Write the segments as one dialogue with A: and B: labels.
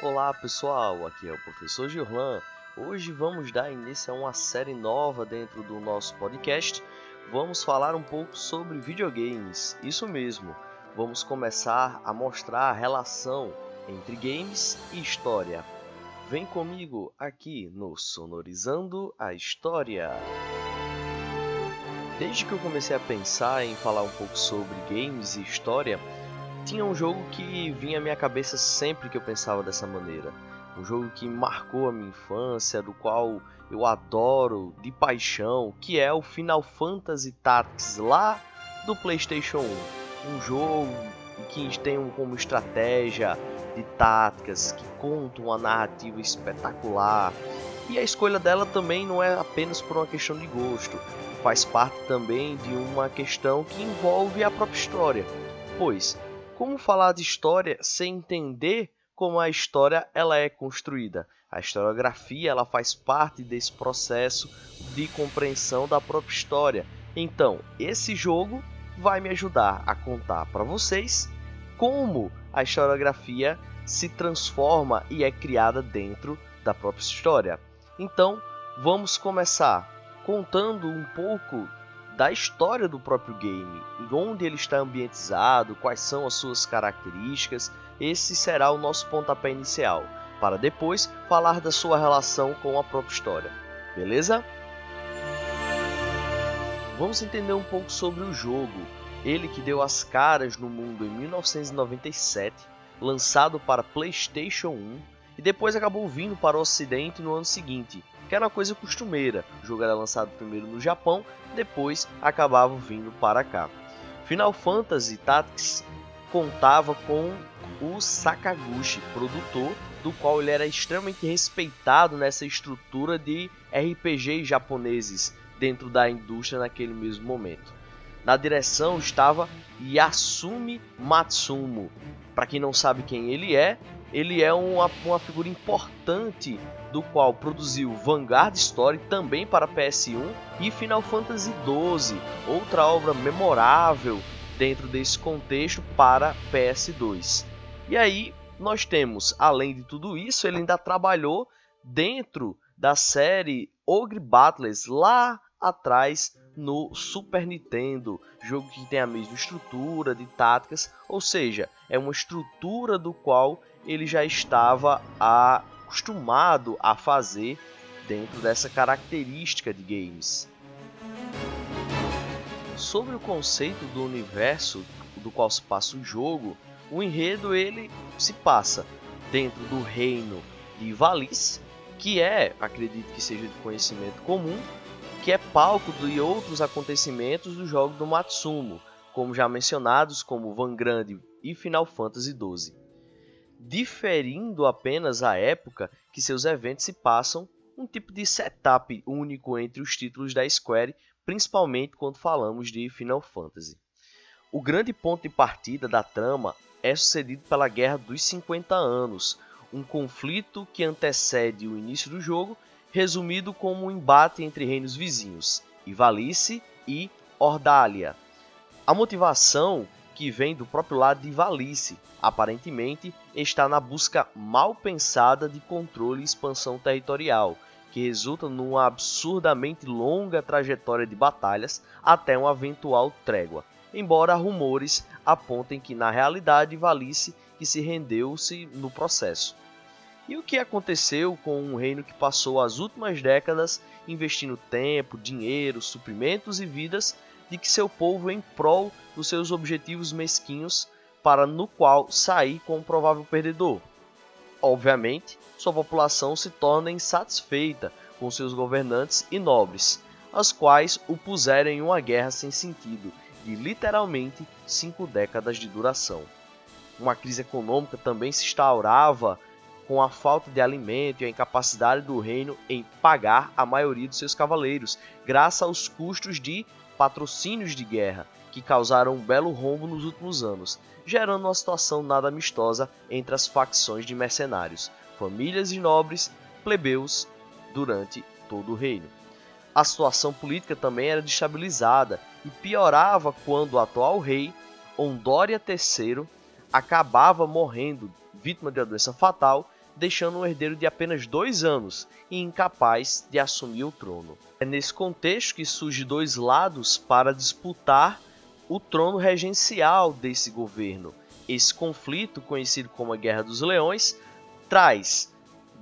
A: Olá pessoal, aqui é o professor Gillan. Hoje vamos dar início a uma série nova dentro do nosso podcast. Vamos falar um pouco sobre videogames, isso mesmo. Vamos começar a mostrar a relação entre games e história. Vem comigo aqui no Sonorizando a História. Desde que eu comecei a pensar em falar um pouco sobre games e história, tinha um jogo que vinha à minha cabeça sempre que eu pensava dessa maneira. Um jogo que marcou a minha infância, do qual eu adoro de paixão, que é o Final Fantasy Tactics lá do PlayStation 1. Um jogo que tem como estratégia de táticas, que conta uma narrativa espetacular. E a escolha dela também não é apenas por uma questão de gosto, faz parte também de uma questão que envolve a própria história. Pois como falar de história sem entender como a história ela é construída? A historiografia ela faz parte desse processo de compreensão da própria história. Então, esse jogo vai me ajudar a contar para vocês como a historiografia se transforma e é criada dentro da própria história. Então, vamos começar contando um pouco da história do próprio game, onde ele está ambientizado, quais são as suas características. Esse será o nosso pontapé inicial, para depois falar da sua relação com a própria história. Beleza? Vamos entender um pouco sobre o jogo. Ele que deu as caras no mundo em 1997, lançado para PlayStation 1 e depois acabou vindo para o Ocidente no ano seguinte, que era uma coisa costumeira. O jogo era lançado primeiro no Japão, depois acabava vindo para cá. Final Fantasy Tactics contava com o Sakaguchi, produtor, do qual ele era extremamente respeitado nessa estrutura de RPGs japoneses dentro da indústria naquele mesmo momento. Na direção estava Yasumi Matsumo. Para quem não sabe quem ele é, ele é uma, uma figura importante do qual produziu Vanguard Story também para PS1 e Final Fantasy XII, outra obra memorável dentro desse contexto para PS2. E aí nós temos, além de tudo isso, ele ainda trabalhou dentro da série Ogre Battles lá atrás no Super Nintendo, jogo que tem a mesma estrutura de táticas, ou seja, é uma estrutura do qual ele já estava acostumado a fazer dentro dessa característica de games. Sobre o conceito do universo do qual se passa o jogo, o enredo ele se passa dentro do reino de Valis, que é, acredito que seja de conhecimento comum, que é palco de outros acontecimentos do jogo do Matsumo, como já mencionados como Vanguard e Final Fantasy XII diferindo apenas a época que seus eventos se passam, um tipo de setup único entre os títulos da Square, principalmente quando falamos de Final Fantasy. O grande ponto de partida da trama é sucedido pela Guerra dos 50 Anos, um conflito que antecede o início do jogo, resumido como um embate entre reinos vizinhos, Ivalice e Ordalia. A motivação que vem do próprio lado de Valice, aparentemente está na busca mal pensada de controle e expansão territorial, que resulta numa absurdamente longa trajetória de batalhas até uma eventual trégua, embora rumores apontem que na realidade Valice que se rendeu-se no processo. E o que aconteceu com um reino que passou as últimas décadas investindo tempo, dinheiro, suprimentos e vidas de que seu povo em prol dos seus objetivos mesquinhos para no qual sair como provável perdedor. Obviamente, sua população se torna insatisfeita com seus governantes e nobres, as quais o puseram em uma guerra sem sentido de literalmente cinco décadas de duração. Uma crise econômica também se instaurava com a falta de alimento e a incapacidade do reino em pagar a maioria dos seus cavaleiros, graças aos custos de patrocínios de guerra que causaram um belo rombo nos últimos anos, gerando uma situação nada amistosa entre as facções de mercenários, famílias e nobres, plebeus durante todo o reino. A situação política também era destabilizada e piorava quando o atual rei, Ondória III, acabava morrendo vítima de uma doença fatal deixando um herdeiro de apenas dois anos e incapaz de assumir o trono. É nesse contexto que surgem dois lados para disputar o trono regencial desse governo. Esse conflito, conhecido como a Guerra dos Leões, traz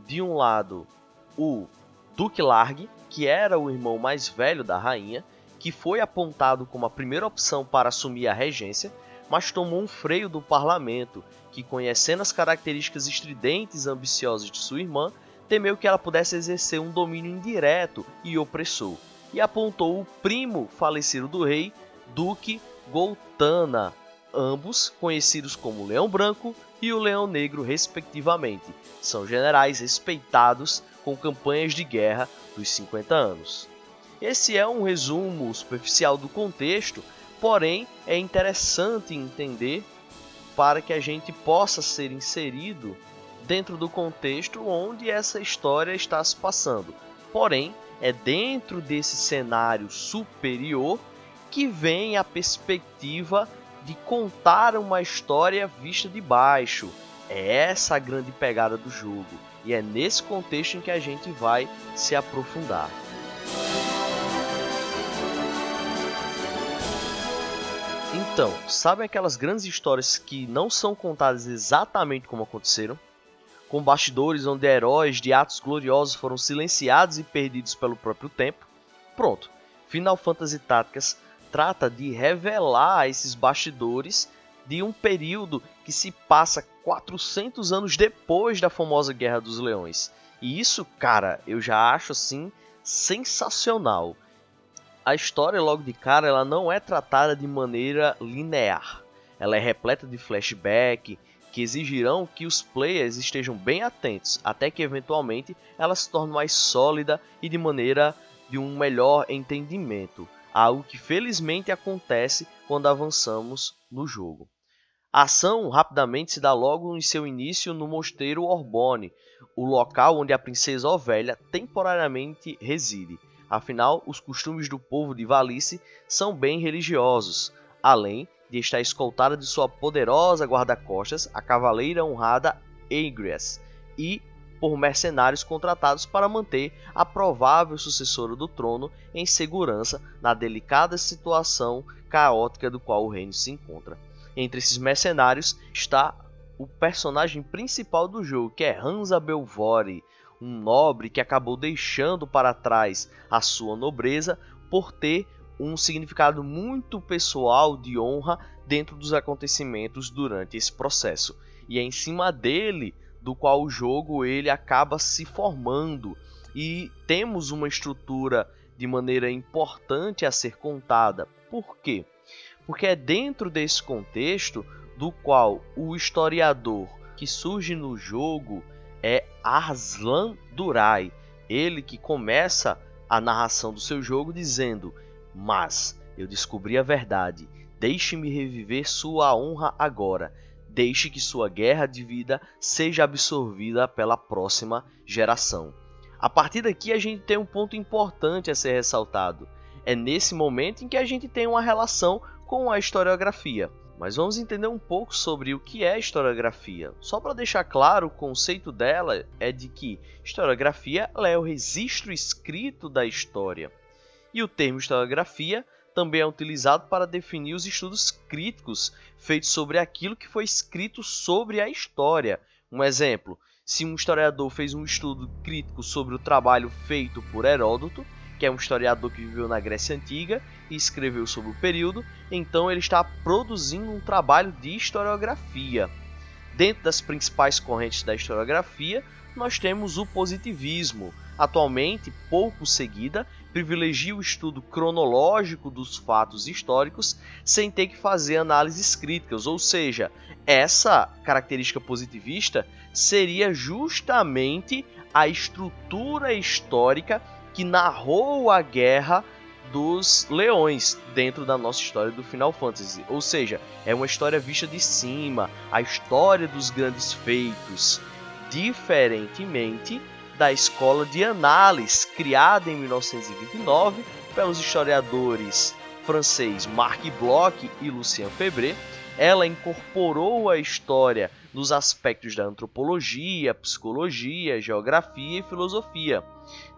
A: de um lado o Duque Largue, que era o irmão mais velho da rainha, que foi apontado como a primeira opção para assumir a regência, mas tomou um freio do parlamento, que, conhecendo as características estridentes e ambiciosas de sua irmã, temeu que ela pudesse exercer um domínio indireto e opressor, e apontou o primo falecido do rei, Duque Goltana, ambos conhecidos como Leão Branco e o Leão Negro, respectivamente. São generais respeitados com campanhas de guerra dos 50 anos. Esse é um resumo superficial do contexto, porém é interessante entender para que a gente possa ser inserido dentro do contexto onde essa história está se passando. Porém, é dentro desse cenário superior que vem a perspectiva de contar uma história vista de baixo. É essa a grande pegada do jogo e é nesse contexto em que a gente vai se aprofundar. Então, sabem aquelas grandes histórias que não são contadas exatamente como aconteceram? Com bastidores onde heróis de atos gloriosos foram silenciados e perdidos pelo próprio tempo? Pronto, Final Fantasy Tactics trata de revelar esses bastidores de um período que se passa 400 anos depois da famosa Guerra dos Leões. E isso, cara, eu já acho assim sensacional. A história logo de cara, ela não é tratada de maneira linear. Ela é repleta de flashback que exigirão que os players estejam bem atentos, até que eventualmente ela se torne mais sólida e de maneira de um melhor entendimento algo que felizmente acontece quando avançamos no jogo. A ação rapidamente se dá logo em seu início no mosteiro Orbone, o local onde a princesa Ovelha temporariamente reside. Afinal, os costumes do povo de Valice são bem religiosos, além de estar escoltada de sua poderosa guarda-costas, a cavaleira honrada Aegrias, e por mercenários contratados para manter a provável sucessora do trono em segurança na delicada situação caótica do qual o reino se encontra. Entre esses mercenários está o personagem principal do jogo, que é Hansa Belvore, um nobre que acabou deixando para trás a sua nobreza por ter um significado muito pessoal de honra dentro dos acontecimentos durante esse processo. E é em cima dele do qual o jogo ele acaba se formando e temos uma estrutura de maneira importante a ser contada. Por quê? Porque é dentro desse contexto do qual o historiador que surge no jogo é Arslan Durai, ele que começa a narração do seu jogo dizendo: "Mas eu descobri a verdade. Deixe-me reviver sua honra agora deixe que sua guerra de vida seja absorvida pela próxima geração. A partir daqui a gente tem um ponto importante a ser ressaltado. É nesse momento em que a gente tem uma relação com a historiografia. Mas vamos entender um pouco sobre o que é historiografia. Só para deixar claro, o conceito dela é de que historiografia é o registro escrito da história. E o termo historiografia também é utilizado para definir os estudos críticos feitos sobre aquilo que foi escrito sobre a história. Um exemplo, se um historiador fez um estudo crítico sobre o trabalho feito por Heródoto, que é um historiador que viveu na Grécia Antiga e escreveu sobre o período, então ele está produzindo um trabalho de historiografia. Dentro das principais correntes da historiografia, nós temos o positivismo, atualmente pouco seguida, privilegia o estudo cronológico dos fatos históricos sem ter que fazer análises críticas, ou seja, essa característica positivista seria justamente a estrutura histórica que narrou a guerra dos leões dentro da nossa história do Final Fantasy. Ou seja, é uma história vista de cima, a história dos grandes feitos. Diferentemente da escola de análise, criada em 1929 pelos historiadores francês Marc Bloch e Lucien Febvre, ela incorporou a história nos aspectos da antropologia, psicologia, geografia e filosofia.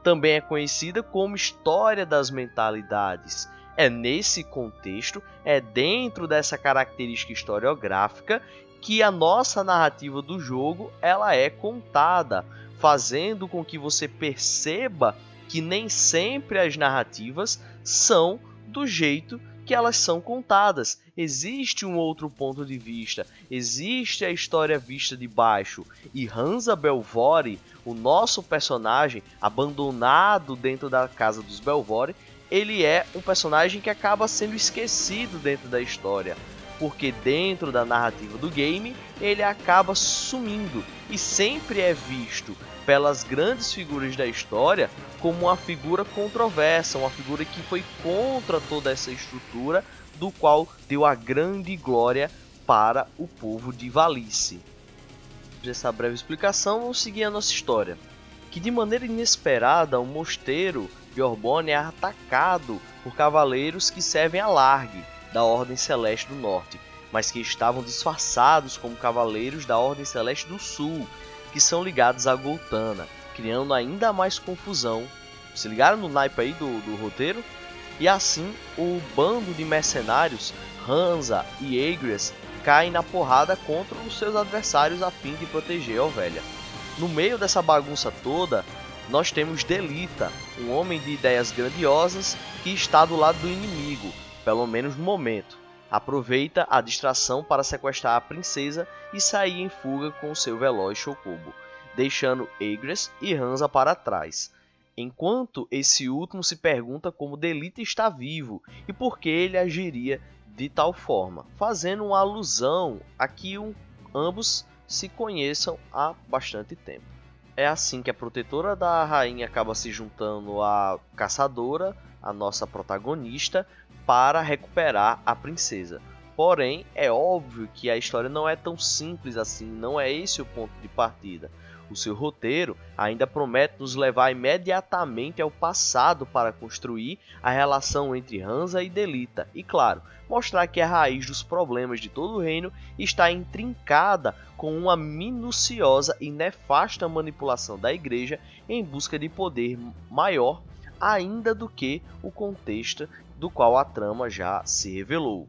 A: Também é conhecida como história das mentalidades. É nesse contexto, é dentro dessa característica historiográfica que a nossa narrativa do jogo ela é contada, fazendo com que você perceba que nem sempre as narrativas são do jeito que elas são contadas. Existe um outro ponto de vista, existe a história vista de baixo. E Hansa Belvore, o nosso personagem abandonado dentro da casa dos Belvore, ele é um personagem que acaba sendo esquecido dentro da história porque dentro da narrativa do game ele acaba sumindo e sempre é visto pelas grandes figuras da história como uma figura controversa, uma figura que foi contra toda essa estrutura do qual deu a grande glória para o povo de Valice. Dessa breve explicação, vamos seguir a nossa história. Que de maneira inesperada, o mosteiro de Orbone é atacado por cavaleiros que servem a Largue, da Ordem Celeste do Norte, mas que estavam disfarçados como cavaleiros da Ordem Celeste do Sul, que são ligados a Goltana, criando ainda mais confusão. Se ligaram no naipe aí do, do roteiro? E assim, o bando de mercenários, Hansa e Aegrias, caem na porrada contra os seus adversários a fim de proteger a ovelha. No meio dessa bagunça toda, nós temos Delita, um homem de ideias grandiosas que está do lado do inimigo, pelo menos no momento. Aproveita a distração para sequestrar a princesa e sair em fuga com seu veloz Chocobo, deixando Aegres e Hansa para trás. Enquanto esse último se pergunta como Delita está vivo e por que ele agiria de tal forma, fazendo uma alusão a que um, ambos se conheçam há bastante tempo. É assim que a protetora da rainha acaba se juntando à caçadora, a nossa protagonista, para recuperar a princesa. Porém, é óbvio que a história não é tão simples assim, não é esse o ponto de partida. O seu roteiro ainda promete nos levar imediatamente ao passado para construir a relação entre Hansa e Delita e, claro, mostrar que a raiz dos problemas de todo o reino está intrincada com uma minuciosa e nefasta manipulação da igreja em busca de poder maior ainda do que o contexto do qual a trama já se revelou.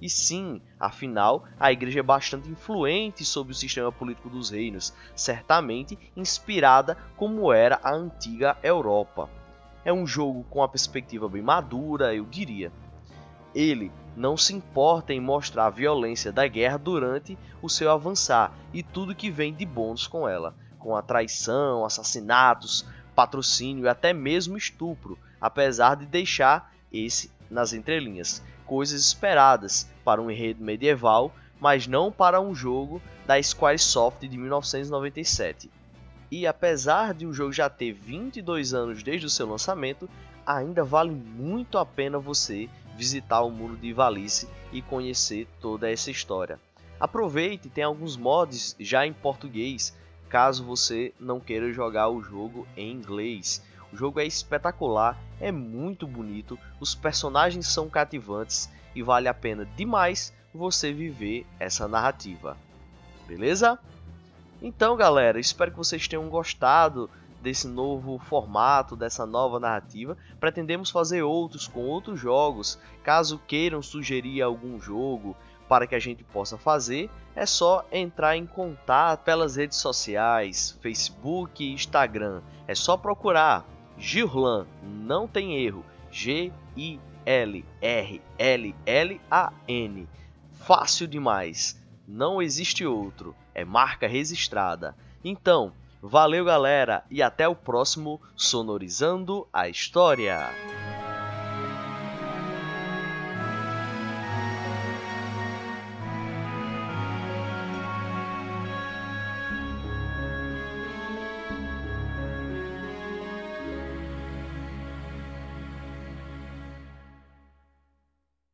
A: E sim, afinal, a igreja é bastante influente sobre o sistema político dos reinos, certamente inspirada como era a antiga Europa. É um jogo com uma perspectiva bem madura, eu diria. Ele não se importa em mostrar a violência da guerra durante o seu avançar e tudo que vem de bônus com ela, com a traição, assassinatos, patrocínio e até mesmo estupro, apesar de deixar esse nas entrelinhas, coisas esperadas para um enredo medieval, mas não para um jogo da Squaresoft de 1997. E apesar de o jogo já ter 22 anos desde o seu lançamento, ainda vale muito a pena você visitar o Muro de Valice e conhecer toda essa história. Aproveite, tem alguns mods já em português, caso você não queira jogar o jogo em inglês. O jogo é espetacular, é muito bonito, os personagens são cativantes e vale a pena demais você viver essa narrativa. Beleza? Então, galera, espero que vocês tenham gostado desse novo formato, dessa nova narrativa. Pretendemos fazer outros com outros jogos. Caso queiram sugerir algum jogo para que a gente possa fazer, é só entrar em contato pelas redes sociais, Facebook e Instagram. É só procurar Gillan, não tem erro. G-I-L-R-L-L-A-N. Fácil demais. Não existe outro. É marca registrada. Então, valeu galera e até o próximo Sonorizando a História.